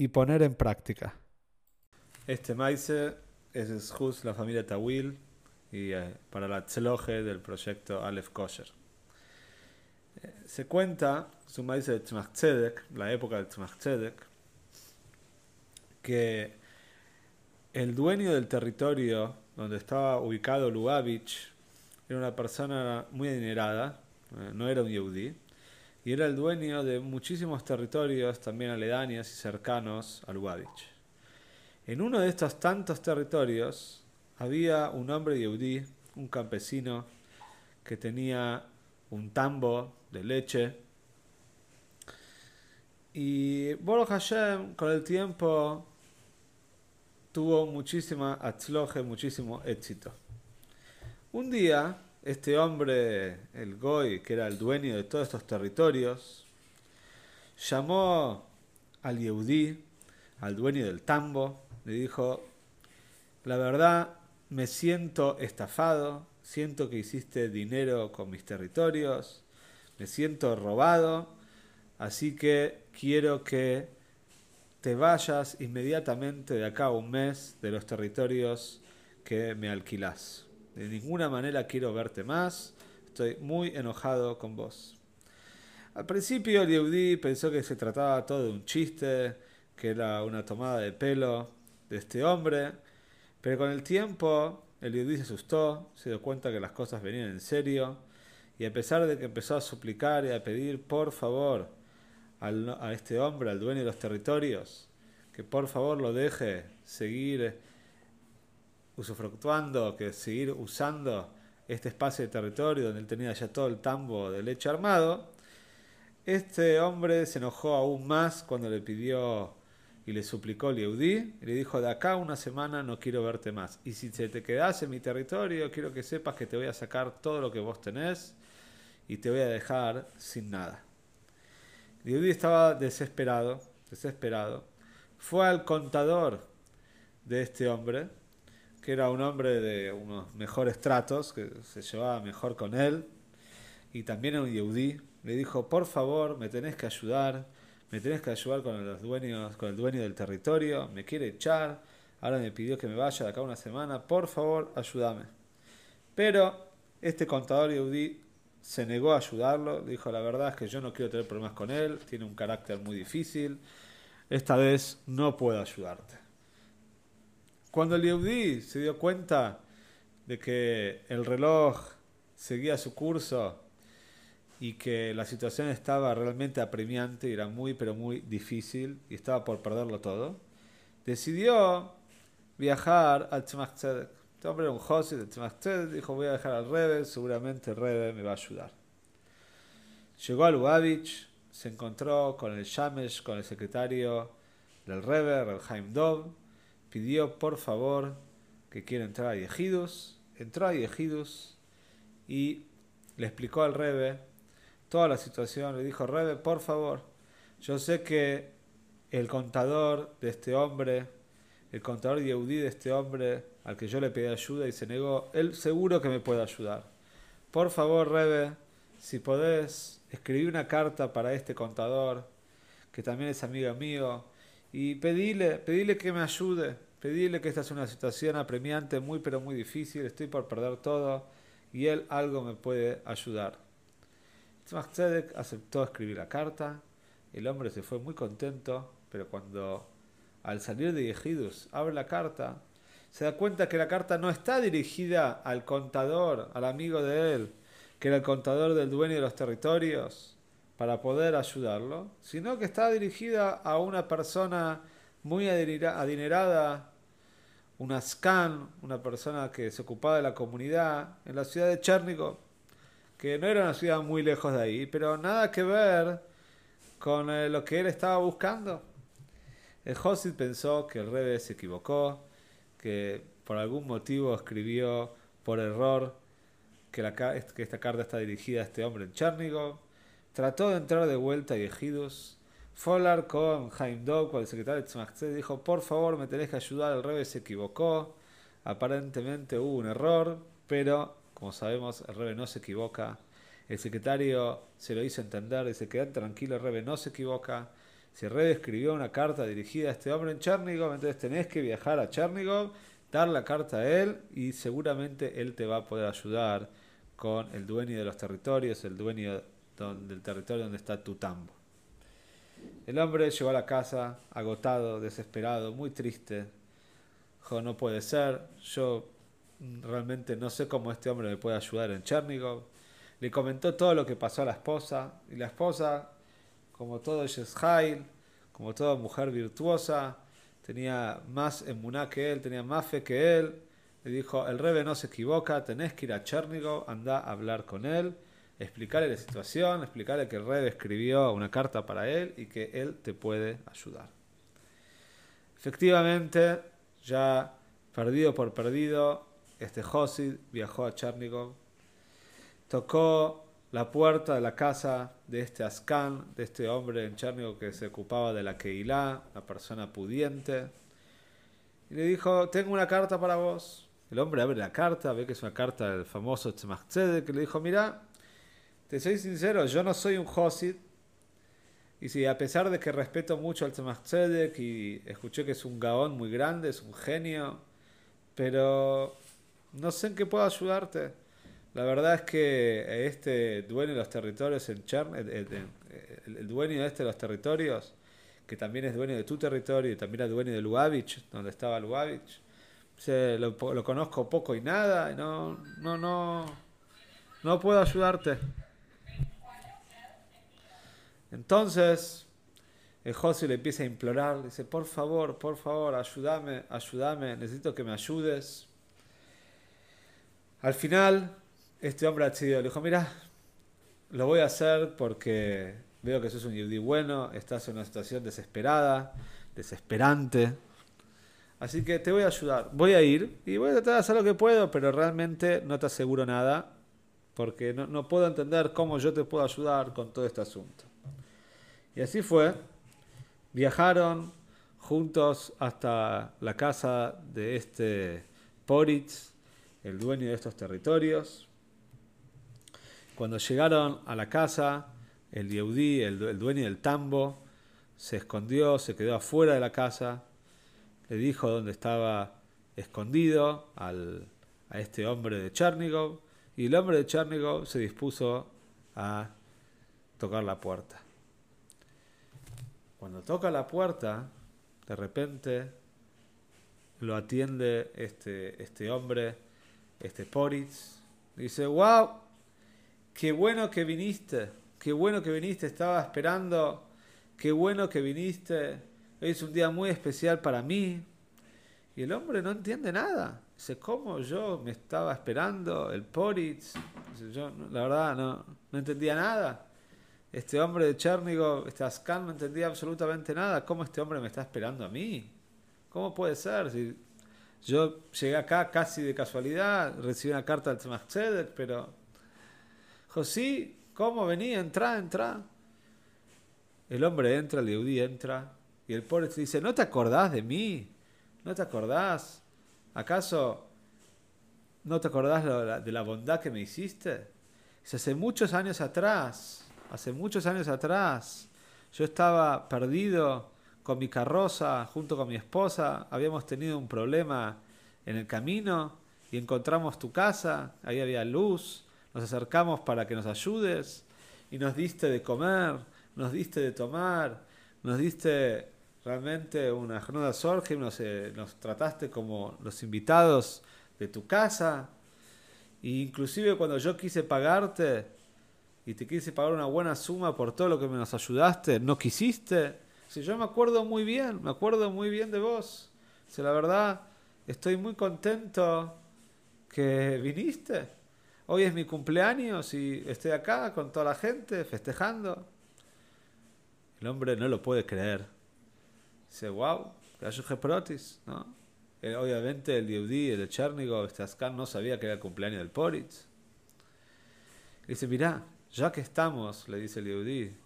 y poner en práctica. Este maíz es justo la familia Tawil y eh, para la tzloje del proyecto Aleph Kosher. Eh, se cuenta, es un maíz de Tzmach la época de Tzmach que el dueño del territorio donde estaba ubicado Lubavitch era una persona muy adinerada, eh, no era un yehudí, y era el dueño de muchísimos territorios también aledaños y cercanos a Lubavitch. En uno de estos tantos territorios había un hombre yehudí, un campesino, que tenía un tambo de leche. Y Baruch Hashem, con el tiempo, tuvo muchísima atzloje, muchísimo éxito. Un día, este hombre, el Goy, que era el dueño de todos estos territorios, llamó al Yehudí, al dueño del tambo, le dijo, la verdad me siento estafado, siento que hiciste dinero con mis territorios, me siento robado, así que quiero que te vayas inmediatamente de acá a un mes de los territorios que me alquilás. De ninguna manera quiero verte más. Estoy muy enojado con vos. Al principio el Yehudi pensó que se trataba todo de un chiste, que era una tomada de pelo de este hombre, pero con el tiempo el Yehudi se asustó, se dio cuenta que las cosas venían en serio, y a pesar de que empezó a suplicar y a pedir por favor a este hombre, al dueño de los territorios, que por favor lo deje seguir usufructuando, que seguir usando este espacio de territorio donde él tenía ya todo el tambo de leche armado, este hombre se enojó aún más cuando le pidió y le suplicó Lieudí y le dijo, de acá una semana no quiero verte más. Y si te quedas en mi territorio, quiero que sepas que te voy a sacar todo lo que vos tenés y te voy a dejar sin nada. Lieudí estaba desesperado, desesperado. Fue al contador de este hombre que era un hombre de unos mejores tratos, que se llevaba mejor con él, y también era un yehudí, le dijo, por favor, me tenés que ayudar, me tenés que ayudar con los dueños, con el dueño del territorio, me quiere echar, ahora me pidió que me vaya de acá una semana, por favor, ayúdame. Pero este contador yehudí se negó a ayudarlo, dijo, la verdad es que yo no quiero tener problemas con él, tiene un carácter muy difícil, esta vez no puedo ayudarte. Cuando el Yehudi se dio cuenta de que el reloj seguía su curso y que la situación estaba realmente apremiante y era muy pero muy difícil y estaba por perderlo todo, decidió viajar al Tzemach Tzedek. Este hombre era un Josi del Tzemach Tzedek, dijo voy a dejar al Rebe, seguramente el Rebe me va a ayudar. Llegó a Lubavitch, se encontró con el Shamesh, con el secretario del Rebe, Reb Haim Dov, pidió por favor que quiera entrar a Yehidus, entró a Yehidus y le explicó al Rebe toda la situación, le dijo, Rebe, por favor, yo sé que el contador de este hombre, el contador Yehudí de este hombre al que yo le pedí ayuda y se negó, él seguro que me puede ayudar. Por favor, Rebe, si podés escribir una carta para este contador, que también es amigo mío, y pedile, pedile que me ayude, pedile que esta es una situación apremiante, muy pero muy difícil, estoy por perder todo y él algo me puede ayudar. Tzedek aceptó escribir la carta, el hombre se fue muy contento, pero cuando al salir de Yehidus abre la carta, se da cuenta que la carta no está dirigida al contador, al amigo de él, que era el contador del dueño de los territorios, para poder ayudarlo, sino que está dirigida a una persona muy adinerada, una scan, una persona que se ocupaba de la comunidad en la ciudad de Chernigov, que no era una ciudad muy lejos de ahí, pero nada que ver con eh, lo que él estaba buscando. El pensó que el Rebe se equivocó, que por algún motivo escribió por error que, que esta carta está dirigida a este hombre en Chernigov. Trató de entrar de vuelta a Yehidus. Folar con Haim Dog, el secretario de Tzmachtzed, dijo, por favor, me tenés que ayudar, el Rebe se equivocó. Aparentemente hubo un error, pero como sabemos, el Rebe no se equivoca. El secretario se lo hizo entender, dice, quedad tranquilo, el Rebe no se equivoca. Si el Rebe escribió una carta dirigida a este hombre en Chernigov, entonces tenés que viajar a Chernigov, dar la carta a él y seguramente él te va a poder ayudar con el dueño de los territorios, el dueño del territorio donde está tu tambo. El hombre llegó a la casa agotado, desesperado, muy triste. Dijo, no puede ser, yo realmente no sé cómo este hombre me puede ayudar en Chernigov. Le comentó todo lo que pasó a la esposa, y la esposa, como todo Yeshail, como toda mujer virtuosa, tenía más emuná que él, tenía más fe que él. Le dijo, el rebe no se equivoca, tenés que ir a Chernigov, anda a hablar con él, explicarle la situación, explicarle que rebe escribió una carta para él y que él te puede ayudar. Efectivamente, ya perdido por perdido, este Josid viajó a Chernigov, tocó la puerta de la casa de este Ascan, de este hombre en Chernigov que se ocupaba de la Keilah, la persona pudiente, y le dijo, tengo una carta para vos. El hombre abre la carta, ve que es una carta del famoso Tzemach que le dijo, mira, te soy sincero, yo no soy un Josid, y si a pesar de que respeto mucho al Tzemach y escuché que es un gaón muy grande, es un genio, pero no sé en qué puedo ayudarte. La verdad es que este dueño de los territorios en Chern, el, dueño de este de los territorios, que también es dueño de tu territorio y también es dueño de Lubavitch, donde estaba Lubavitch, se, lo, conozco poco y nada, y no, no, no, no puedo ayudarte. Entonces, el José le empieza a implorar, le dice, por favor, por favor, ayúdame, ayúdame, necesito que me ayudes. Al final, este hombre ha decidido, le dijo, mira, lo voy a hacer porque veo que sos un yudí bueno, estás en una situación desesperada, desesperante. Así que te voy a ayudar. Voy a ir y voy a tratar de hacer lo que puedo, pero realmente no te aseguro nada porque no puedo entender cómo yo te puedo ayudar con todo este asunto. Y así fue. Viajaron juntos hasta la casa de este Poritz, el dueño de estos territorios. Cuando llegaron a la casa, el Yehudí, el, dueño del tambo, se escondió, se quedó afuera de la casa, le dijo dónde estaba escondido al, a este hombre de Chernigov, y el hombre de Chernigov se dispuso a tocar la puerta. Cuando toca la puerta, de repente lo atiende este, este hombre este Poritz, dice, wow, qué bueno que viniste, qué bueno que viniste, estaba esperando, qué bueno que viniste, hoy es un día muy especial para mí. Y el hombre no entiende nada. Dice, ¿cómo yo me estaba esperando? El Poritz. yo, la verdad, no, no entendía nada. Este hombre de Chernigov, este Ascan, no entendía absolutamente nada. ¿Cómo este hombre me está esperando a mí? ¿Cómo puede ser? Si yo llegué acá casi de casualidad, recibí una carta del Tzemach pero... José, ¿cómo venía? Entra, entra. El hombre entra, el Yehudi entra, y el pobre dice, ¿no te acordás de mí? ¿No te acordás? ¿Acaso no te acordás de la bondad que me hiciste? hace muchos años atrás, hace muchos años atrás, yo estaba perdido con mi carroza, junto con mi esposa, habíamos tenido un problema en el camino y encontramos tu casa, ahí había luz, nos acercamos para que nos ayudes y nos diste de comer, nos diste de tomar, nos diste realmente una jornada sorge, nos, eh, nos trataste como los invitados de tu casa. E inclusive cuando yo quise pagarte y te quise pagar una buena suma por todo lo que me nos ayudaste, no quisiste. Si yo me acuerdo muy bien, me acuerdo muy bien de vos. Si la verdad, estoy muy contento que viniste. Hoy es mi cumpleaños y estoy acá con toda la gente festejando. El hombre no lo puede creer. Dice, wow, Protis, ¿no? Eh, obviamente el Yehudi, el Chernigov, este Askan, no sabía que era el cumpleaños del Poritz. Dice, mirá, ya que estamos, le dice el Yehudi,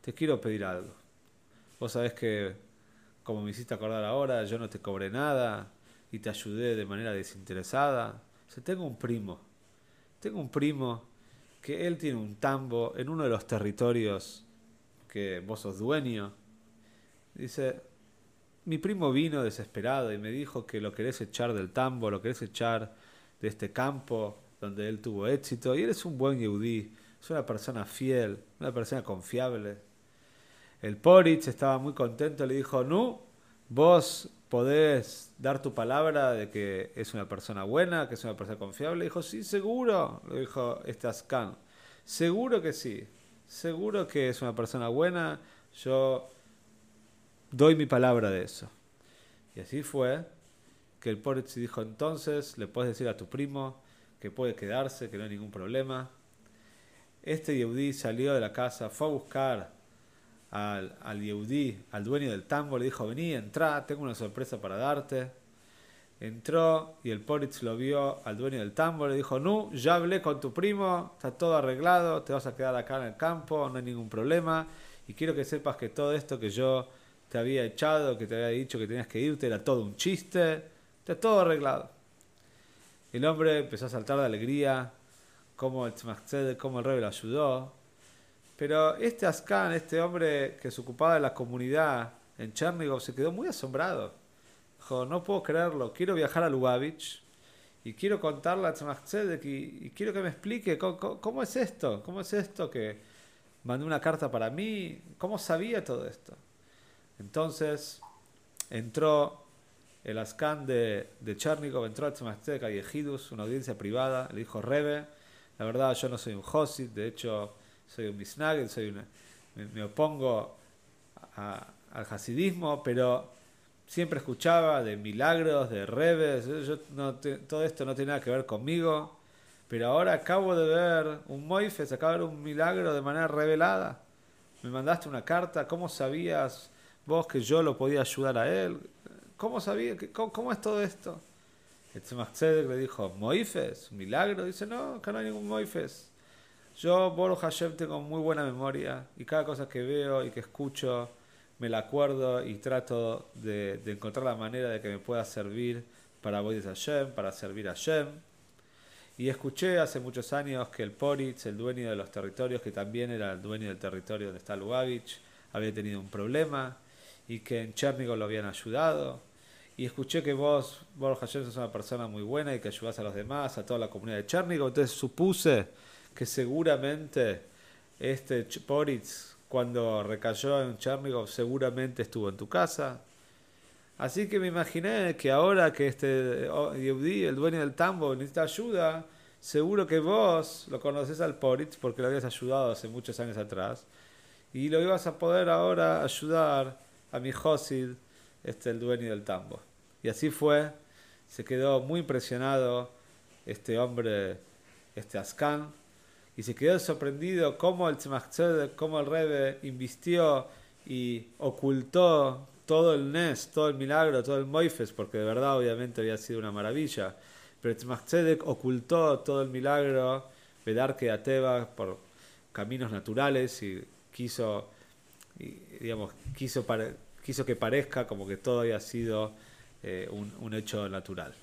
te quiero pedir algo. Vos sabés que, como me hiciste acordar ahora, yo no te cobré nada y te ayudé de manera desinteresada. Dice, tengo un primo, tengo un primo que él tiene un tambo en uno de los territorios que vos sos dueño. Dice, mi primo vino desesperado y me dijo que lo querés echar del tambo, lo querés echar de este campo donde él tuvo éxito. Y él es un buen yehudí, es una persona fiel, una persona confiable. El Poritz estaba muy contento, le dijo, no, vos podés dar tu palabra de que es una persona buena, que es una persona confiable. Dijo, sí, seguro, le dijo este Ascan. Seguro que sí, seguro que es una persona buena. Yo doy mi palabra de eso. Y así fue que el Poritz dijo, entonces le puedes decir a tu primo que puede quedarse, que no hay ningún problema. Este Yehudi salió de la casa, fue a buscar al, al al dueño del tambo, le dijo, vení, entra, tengo una sorpresa para darte. Entró y el Poritz lo vio al dueño del tambo, le dijo, no, ya hablé con tu primo, está todo arreglado, te vas a quedar acá en el campo, no hay ningún problema. Y quiero que sepas que todo esto que yo te había echado, que te había dicho que tenías que irte, era todo un chiste, está todo arreglado. El hombre empezó a saltar de alegría, como el como el rey lo ayudó. Pero este Ascan, este hombre que se ocupaba de la comunidad en Chernigov, se quedó muy asombrado. Dijo, no puedo creerlo, quiero viajar a Lubavitch y quiero contarle a Tzemach y, y, quiero que me explique cómo, es esto, cómo es esto que mandó una carta para mí, cómo sabía todo esto. Entonces entró el Ascan de, de Chernigov, entró a Tzemach y Ejidus, una audiencia privada, le dijo, Rebe, la verdad yo no soy un Josid, de hecho soy un Misnagel, soy me, opongo al hasidismo, pero siempre escuchaba de milagros, de rebes, yo, no todo esto no tiene nada que ver conmigo, pero ahora acabo de ver un Moifes, acabo de ver un milagro de manera revelada. Me mandaste una carta, ¿cómo sabías vos que yo lo podía ayudar a él? ¿Cómo sabías? ¿Cómo, es todo esto? Tzemach le dijo, ¿Moifes? ¿Milagro? Dice, no, acá no hay ningún Moifes. Yo, Boro Hashem, tengo muy buena memoria y cada cosa que veo y que escucho me la acuerdo y trato de, encontrar la manera de que me pueda servir para Boyd Hashem, para servir a Hashem. Y escuché hace muchos años que el Poritz, el dueño de los territorios, que también era el dueño del territorio donde está Lubavitch, había tenido un problema y que en Chernigov lo habían ayudado. Y escuché que vos, Boro Hashem, sos una persona muy buena y que ayudás a los demás, a toda la comunidad de Chernigov. Entonces supuse que seguramente este Poritz, cuando recayó en Chernigov, seguramente estuvo en tu casa. Así que me imaginé que ahora que este oh, Yehudi, el dueño del tambo, necesita ayuda, seguro que vos lo conoces al Poritz porque lo habías ayudado hace muchos años atrás. Y lo ibas a poder ahora ayudar a mi Josid, este, el dueño del tambo. Y así fue. Se quedó muy impresionado este hombre, este Ascan, y se quedó sorprendido cómo el Tzemach cómo el Rebe invistió y ocultó todo el Nes, todo el milagro, todo el Moifes, porque de verdad obviamente había sido una maravilla. Pero Tzemach ocultó todo el milagro, Vedar que Ateba por caminos naturales y quiso, digamos, quiso, quiso que parezca como que todo había sido eh, un hecho natural.